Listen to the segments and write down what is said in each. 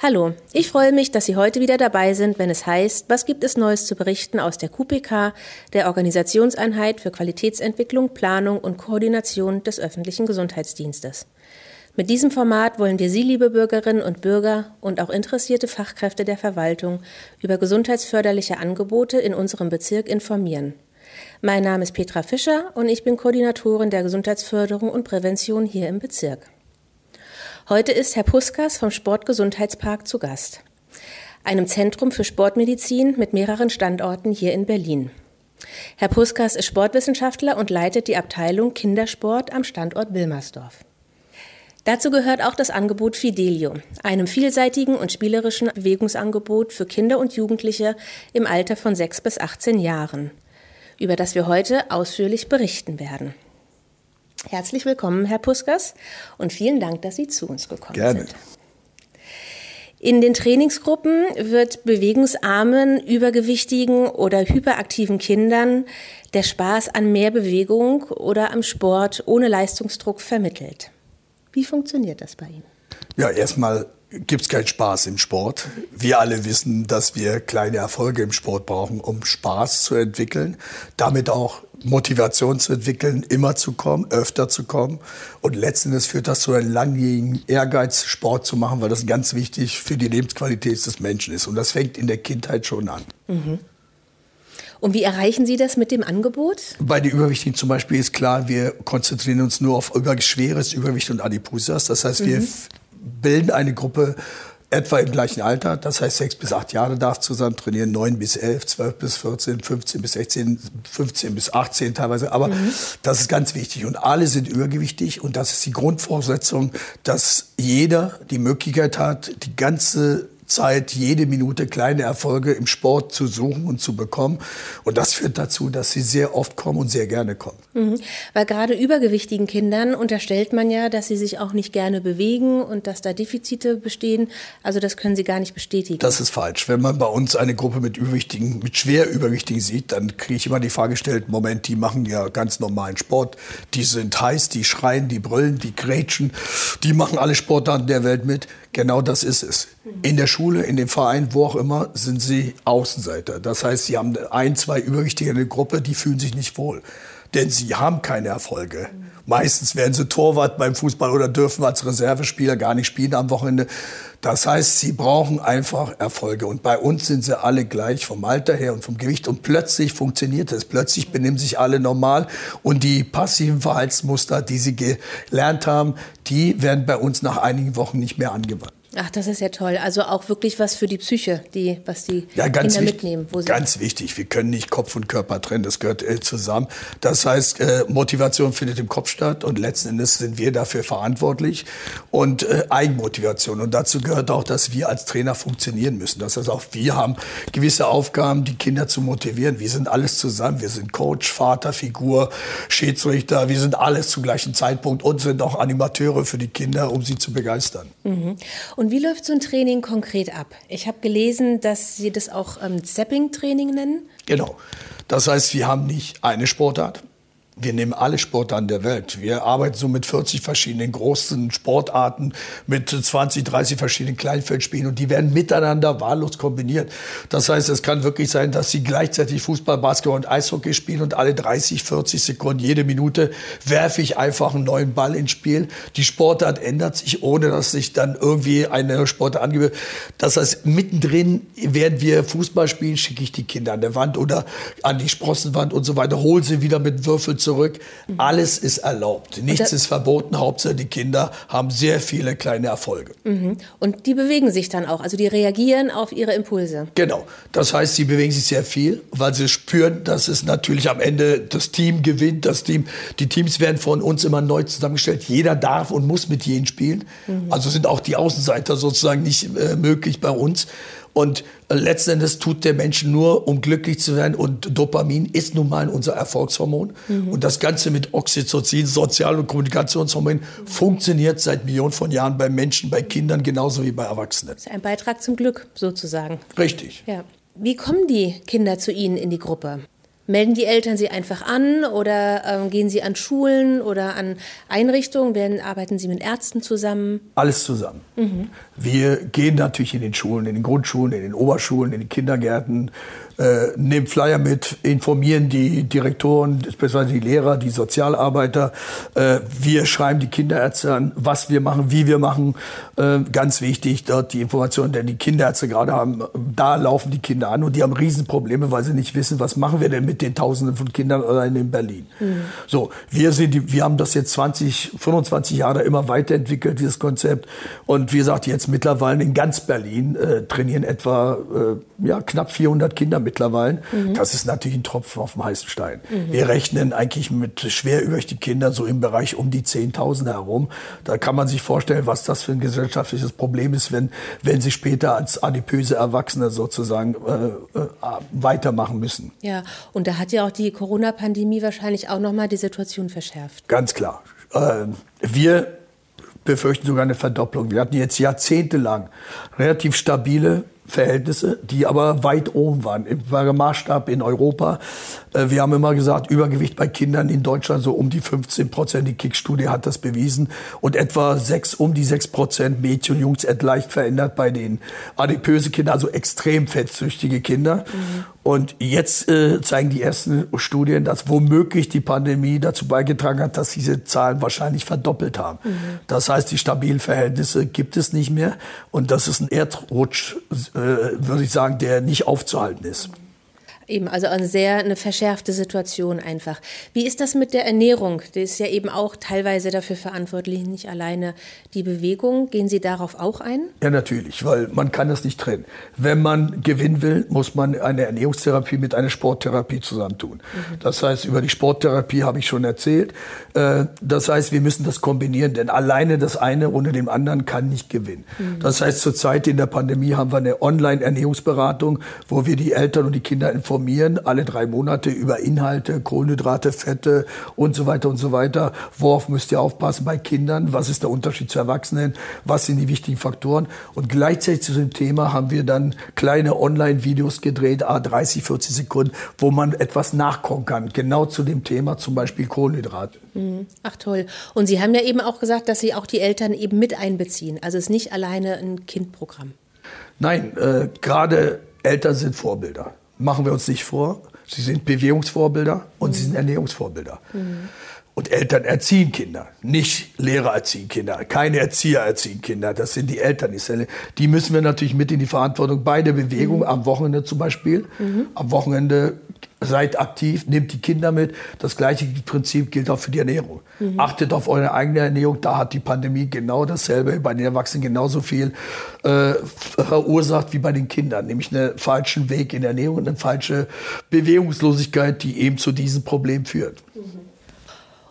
Hallo, ich freue mich, dass Sie heute wieder dabei sind, wenn es heißt, was gibt es Neues zu berichten aus der QPK, der Organisationseinheit für Qualitätsentwicklung, Planung und Koordination des öffentlichen Gesundheitsdienstes. Mit diesem Format wollen wir Sie, liebe Bürgerinnen und Bürger und auch interessierte Fachkräfte der Verwaltung über gesundheitsförderliche Angebote in unserem Bezirk informieren. Mein Name ist Petra Fischer und ich bin Koordinatorin der Gesundheitsförderung und Prävention hier im Bezirk. Heute ist Herr Puskas vom Sportgesundheitspark zu Gast, einem Zentrum für Sportmedizin mit mehreren Standorten hier in Berlin. Herr Puskas ist Sportwissenschaftler und leitet die Abteilung Kindersport am Standort Wilmersdorf. Dazu gehört auch das Angebot Fidelio, einem vielseitigen und spielerischen Bewegungsangebot für Kinder und Jugendliche im Alter von 6 bis 18 Jahren über das wir heute ausführlich berichten werden. Herzlich willkommen, Herr Puskas, und vielen Dank, dass Sie zu uns gekommen Gerne. sind. In den Trainingsgruppen wird bewegungsarmen, übergewichtigen oder hyperaktiven Kindern der Spaß an mehr Bewegung oder am Sport ohne Leistungsdruck vermittelt. Wie funktioniert das bei Ihnen? Ja, erstmal gibt es keinen Spaß im Sport. Wir alle wissen, dass wir kleine Erfolge im Sport brauchen, um Spaß zu entwickeln, damit auch Motivation zu entwickeln, immer zu kommen, öfter zu kommen. Und letztendlich führt das zu einem langjährigen Ehrgeiz, Sport zu machen, weil das ganz wichtig für die Lebensqualität des Menschen ist. Und das fängt in der Kindheit schon an. Mhm. Und wie erreichen Sie das mit dem Angebot? Bei den Überwichtigen zum Beispiel ist klar, wir konzentrieren uns nur auf schweres Übergewicht und Adipositas. Das heißt, wir mhm bilden eine Gruppe etwa im gleichen Alter, das heißt sechs bis acht Jahre darf zusammen trainieren, neun bis elf, zwölf bis 14, 15 bis 16, 15 bis 18 teilweise. Aber mhm. das ist ganz wichtig und alle sind übergewichtig und das ist die Grundvoraussetzung, dass jeder die Möglichkeit hat, die ganze Zeit, jede Minute kleine Erfolge im Sport zu suchen und zu bekommen. Und das führt dazu, dass sie sehr oft kommen und sehr gerne kommen. Mhm. Weil gerade übergewichtigen Kindern unterstellt man ja, dass sie sich auch nicht gerne bewegen und dass da Defizite bestehen. Also das können Sie gar nicht bestätigen. Das ist falsch. Wenn man bei uns eine Gruppe mit Übergewichtigen, mit schwer Übergewichtigen sieht, dann kriege ich immer die Frage gestellt, Moment, die machen ja ganz normalen Sport. Die sind heiß, die schreien, die brüllen, die grätschen, die machen alle Sportarten der Welt mit. Genau das ist es. In der Schule, in dem Verein, wo auch immer, sind sie Außenseiter. Das heißt, sie haben ein, zwei Übergewichtige in der Gruppe, die fühlen sich nicht wohl. Denn sie haben keine Erfolge. Meistens werden sie Torwart beim Fußball oder dürfen als Reservespieler gar nicht spielen am Wochenende. Das heißt, sie brauchen einfach Erfolge. Und bei uns sind sie alle gleich vom Alter her und vom Gewicht. Und plötzlich funktioniert es. Plötzlich benehmen sich alle normal. Und die passiven Verhaltensmuster, die sie gelernt haben, die werden bei uns nach einigen Wochen nicht mehr angewandt. Ach, das ist ja toll. Also auch wirklich was für die Psyche, die, was die ja, Kinder wichtig, mitnehmen. ganz wichtig. Wir können nicht Kopf und Körper trennen. Das gehört äh, zusammen. Das heißt, äh, Motivation findet im Kopf statt und letzten Endes sind wir dafür verantwortlich und äh, Eigenmotivation. Und dazu gehört auch, dass wir als Trainer funktionieren müssen. Das heißt, auch wir haben gewisse Aufgaben, die Kinder zu motivieren. Wir sind alles zusammen. Wir sind Coach, Vater, Figur, Schiedsrichter. Wir sind alles zu gleichen Zeitpunkt und sind auch Animateure für die Kinder, um sie zu begeistern. Mhm. Und wie läuft so ein Training konkret ab? Ich habe gelesen, dass Sie das auch ähm, Zapping-Training nennen. Genau. Das heißt, wir haben nicht eine Sportart, wir nehmen alle Sportarten der Welt. Wir arbeiten so mit 40 verschiedenen großen Sportarten, mit 20, 30 verschiedenen Kleinfeldspielen und die werden miteinander wahllos kombiniert. Das heißt, es kann wirklich sein, dass sie gleichzeitig Fußball, Basketball und Eishockey spielen und alle 30, 40 Sekunden, jede Minute werfe ich einfach einen neuen Ball ins Spiel. Die Sportart ändert sich, ohne dass sich dann irgendwie eine Sportart angebe. Das heißt, mittendrin, während wir Fußball spielen, schicke ich die Kinder an der Wand oder an die Sprossenwand und so weiter, hole sie wieder mit Würfel zurück. Alles ist erlaubt. Nichts ist verboten. Hauptsache die Kinder haben sehr viele kleine Erfolge. Mhm. Und die bewegen sich dann auch, also die reagieren auf ihre Impulse. Genau. Das heißt, sie bewegen sich sehr viel, weil sie spüren, dass es natürlich am Ende das Team gewinnt. Das Team, die Teams werden von uns immer neu zusammengestellt. Jeder darf und muss mit jedem spielen. Mhm. Also sind auch die Außenseiter sozusagen nicht äh, möglich bei uns. Und äh, letzten Endes tut der Mensch nur, um glücklich zu werden. Und Dopamin ist nun mal unser Erfolgshormon. Mhm. Und das Ganze mit Oxytocin, Sozial- und Kommunikationshormon, funktioniert seit Millionen von Jahren bei Menschen, bei Kindern genauso wie bei Erwachsenen. Das ist ein Beitrag zum Glück sozusagen. Richtig. Ja. Wie kommen die Kinder zu Ihnen in die Gruppe? Melden die Eltern sie einfach an oder ähm, gehen sie an Schulen oder an Einrichtungen? Werden, arbeiten sie mit Ärzten zusammen? Alles zusammen. Mhm. Wir gehen natürlich in den Schulen, in den Grundschulen, in den Oberschulen, in den Kindergärten, äh, nehmen Flyer mit, informieren die Direktoren, beziehungsweise die Lehrer, die Sozialarbeiter. Äh, wir schreiben die Kinderärzte an, was wir machen, wie wir machen. Äh, ganz wichtig, dort die Informationen, denn die Kinderärzte gerade haben, da laufen die Kinder an und die haben Riesenprobleme, weil sie nicht wissen, was machen wir denn mit den Tausenden von Kindern allein in Berlin. Mhm. So, wir sind die, wir haben das jetzt 20, 25 Jahre immer weiterentwickelt, dieses Konzept. Und wie gesagt, jetzt mittlerweile in ganz Berlin äh, trainieren etwa äh, ja, knapp 400 Kinder mittlerweile. Mhm. Das ist natürlich ein Tropfen auf dem heißen Stein. Mhm. Wir rechnen eigentlich mit schwer übergewichtigen Kindern so im Bereich um die 10.000 herum. Da kann man sich vorstellen, was das für ein gesellschaftliches Problem ist, wenn, wenn sie später als adipöse Erwachsene sozusagen äh, äh, weitermachen müssen. Ja, und da hat ja auch die Corona-Pandemie wahrscheinlich auch nochmal die Situation verschärft. Ganz klar. Äh, wir befürchten sogar eine Verdopplung. Wir hatten jetzt jahrzehntelang relativ stabile Verhältnisse, die aber weit oben waren im Maßstab in Europa. Äh, wir haben immer gesagt, Übergewicht bei Kindern in Deutschland so um die 15 Prozent. Die Kick-Studie hat das bewiesen. Und etwa sechs, um die sechs Prozent Mädchen und Jungs leicht verändert bei den adipöse Kinder, also extrem fettsüchtige Kinder. Mhm. Und jetzt äh, zeigen die ersten Studien, dass womöglich die Pandemie dazu beigetragen hat, dass diese Zahlen wahrscheinlich verdoppelt haben. Mhm. Das heißt, die stabilen Verhältnisse gibt es nicht mehr. Und das ist ein Erdrutsch, äh, würde ich sagen, der nicht aufzuhalten ist. Eben, also eine sehr eine verschärfte Situation einfach. Wie ist das mit der Ernährung? Die ist ja eben auch teilweise dafür verantwortlich, nicht alleine die Bewegung. Gehen Sie darauf auch ein? Ja, natürlich, weil man kann das nicht trennen. Wenn man gewinnen will, muss man eine Ernährungstherapie mit einer Sporttherapie zusammentun. Mhm. Das heißt, über die Sporttherapie habe ich schon erzählt. Äh, das heißt, wir müssen das kombinieren, denn alleine das eine ohne dem anderen kann nicht gewinnen. Mhm. Das heißt, zurzeit in der Pandemie haben wir eine Online-Ernährungsberatung, wo wir die Eltern und die Kinder informieren informieren, alle drei Monate über Inhalte, Kohlenhydrate, Fette und so weiter und so weiter. Worauf müsst ihr aufpassen bei Kindern? Was ist der Unterschied zu Erwachsenen? Was sind die wichtigen Faktoren? Und gleichzeitig zu dem Thema haben wir dann kleine Online-Videos gedreht, a 30, 40 Sekunden, wo man etwas nachkommen kann. Genau zu dem Thema, zum Beispiel Kohlenhydrate. Mhm. Ach toll. Und Sie haben ja eben auch gesagt, dass Sie auch die Eltern eben mit einbeziehen. Also es ist nicht alleine ein Kindprogramm. Nein, äh, gerade Eltern sind Vorbilder machen wir uns nicht vor. Sie sind Bewegungsvorbilder und mhm. sie sind Ernährungsvorbilder. Mhm. Und Eltern erziehen Kinder, nicht Lehrer erziehen Kinder, keine Erzieher erziehen Kinder. Das sind die Eltern. Die müssen wir natürlich mit in die Verantwortung bei der Bewegung, mhm. am Wochenende zum Beispiel. Mhm. Am Wochenende seid aktiv, nehmt die Kinder mit. Das gleiche Prinzip gilt auch für die Ernährung. Mhm. Achtet auf eure eigene Ernährung. Da hat die Pandemie genau dasselbe, bei den Erwachsenen genauso viel äh, verursacht wie bei den Kindern, nämlich einen falschen Weg in der Ernährung und eine falsche Bewegungslosigkeit, die eben zu diesem Problem führt. Mhm.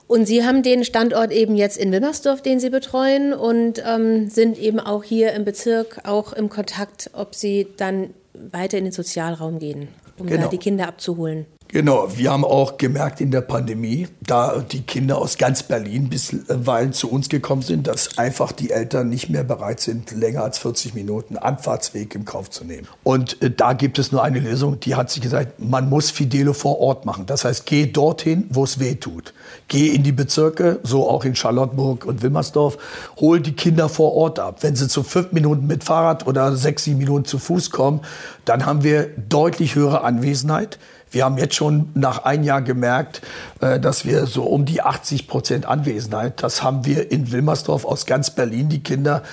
Und Sie haben den Standort eben jetzt in Wilmersdorf, den Sie betreuen und ähm, sind eben auch hier im Bezirk auch im Kontakt, ob Sie dann weiter in den Sozialraum gehen, um genau. da die Kinder abzuholen. Genau, wir haben auch gemerkt in der Pandemie, da die Kinder aus ganz Berlin bisweilen zu uns gekommen sind, dass einfach die Eltern nicht mehr bereit sind, länger als 40 Minuten Anfahrtsweg im Kauf zu nehmen. Und äh, da gibt es nur eine Lösung, die hat sich gesagt, man muss Fidelo vor Ort machen. Das heißt, geh dorthin, wo es weh tut. Geh in die Bezirke, so auch in Charlottenburg und Wilmersdorf, hol die Kinder vor Ort ab. Wenn sie zu fünf Minuten mit Fahrrad oder sechs, sieben Minuten zu Fuß kommen, dann haben wir deutlich höhere Anwesenheit. Wir haben jetzt schon nach ein Jahr gemerkt, äh, dass wir so um die 80 Prozent Anwesenheit, das haben wir in Wilmersdorf aus ganz Berlin, die Kinder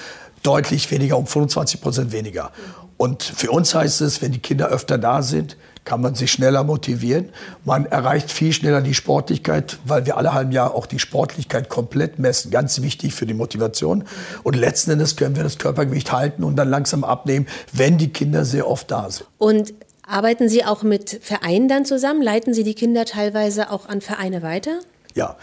deutlich weniger, um 25 Prozent weniger. Und für uns heißt es, wenn die Kinder öfter da sind, kann man sich schneller motivieren. Man erreicht viel schneller die Sportlichkeit, weil wir alle halben Jahr auch die Sportlichkeit komplett messen. Ganz wichtig für die Motivation. Und letzten Endes können wir das Körpergewicht halten und dann langsam abnehmen, wenn die Kinder sehr oft da sind. Und Arbeiten Sie auch mit Vereinen dann zusammen? Leiten Sie die Kinder teilweise auch an Vereine weiter? Ja.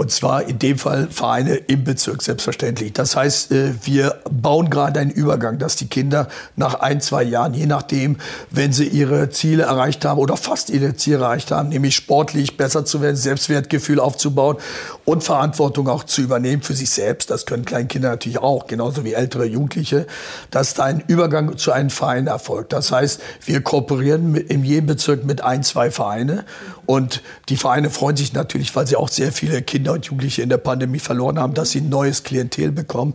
Und zwar in dem Fall Vereine im Bezirk selbstverständlich. Das heißt, äh, wir bauen gerade einen Übergang, dass die Kinder nach ein, zwei Jahren, je nachdem, wenn sie ihre Ziele erreicht haben oder fast ihre Ziele erreicht haben, nämlich sportlich besser zu werden, Selbstwertgefühl aufzubauen und Verantwortung auch zu übernehmen für sich selbst. Das können Kleinkinder natürlich auch, genauso wie ältere Jugendliche, dass da ein Übergang zu einem Verein erfolgt. Das heißt, wir kooperieren in jedem Bezirk mit ein, zwei Vereine und die Vereine freuen sich natürlich, weil sie auch sehr viele Kinder und Jugendliche in der Pandemie verloren haben, dass sie ein neues Klientel bekommen.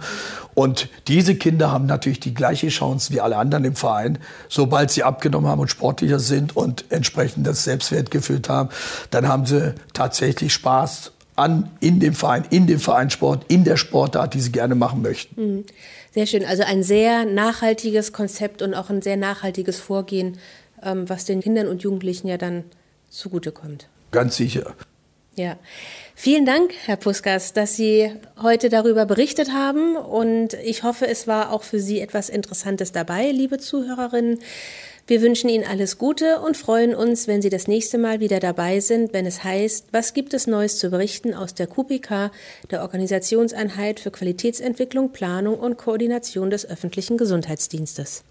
Und diese Kinder haben natürlich die gleiche Chance wie alle anderen im Verein. Sobald sie abgenommen haben und sportlicher sind und entsprechend das Selbstwertgefühl haben, dann haben sie tatsächlich Spaß an in dem Verein, in dem Vereinssport, in der Sportart, die sie gerne machen möchten. Mhm. Sehr schön. Also ein sehr nachhaltiges Konzept und auch ein sehr nachhaltiges Vorgehen, ähm, was den Kindern und Jugendlichen ja dann zugutekommt. Ganz sicher. Ja. Vielen Dank, Herr Puskas, dass Sie heute darüber berichtet haben. Und ich hoffe, es war auch für Sie etwas Interessantes dabei, liebe Zuhörerinnen. Wir wünschen Ihnen alles Gute und freuen uns, wenn Sie das nächste Mal wieder dabei sind, wenn es heißt, was gibt es Neues zu berichten aus der QPK, der Organisationseinheit für Qualitätsentwicklung, Planung und Koordination des öffentlichen Gesundheitsdienstes.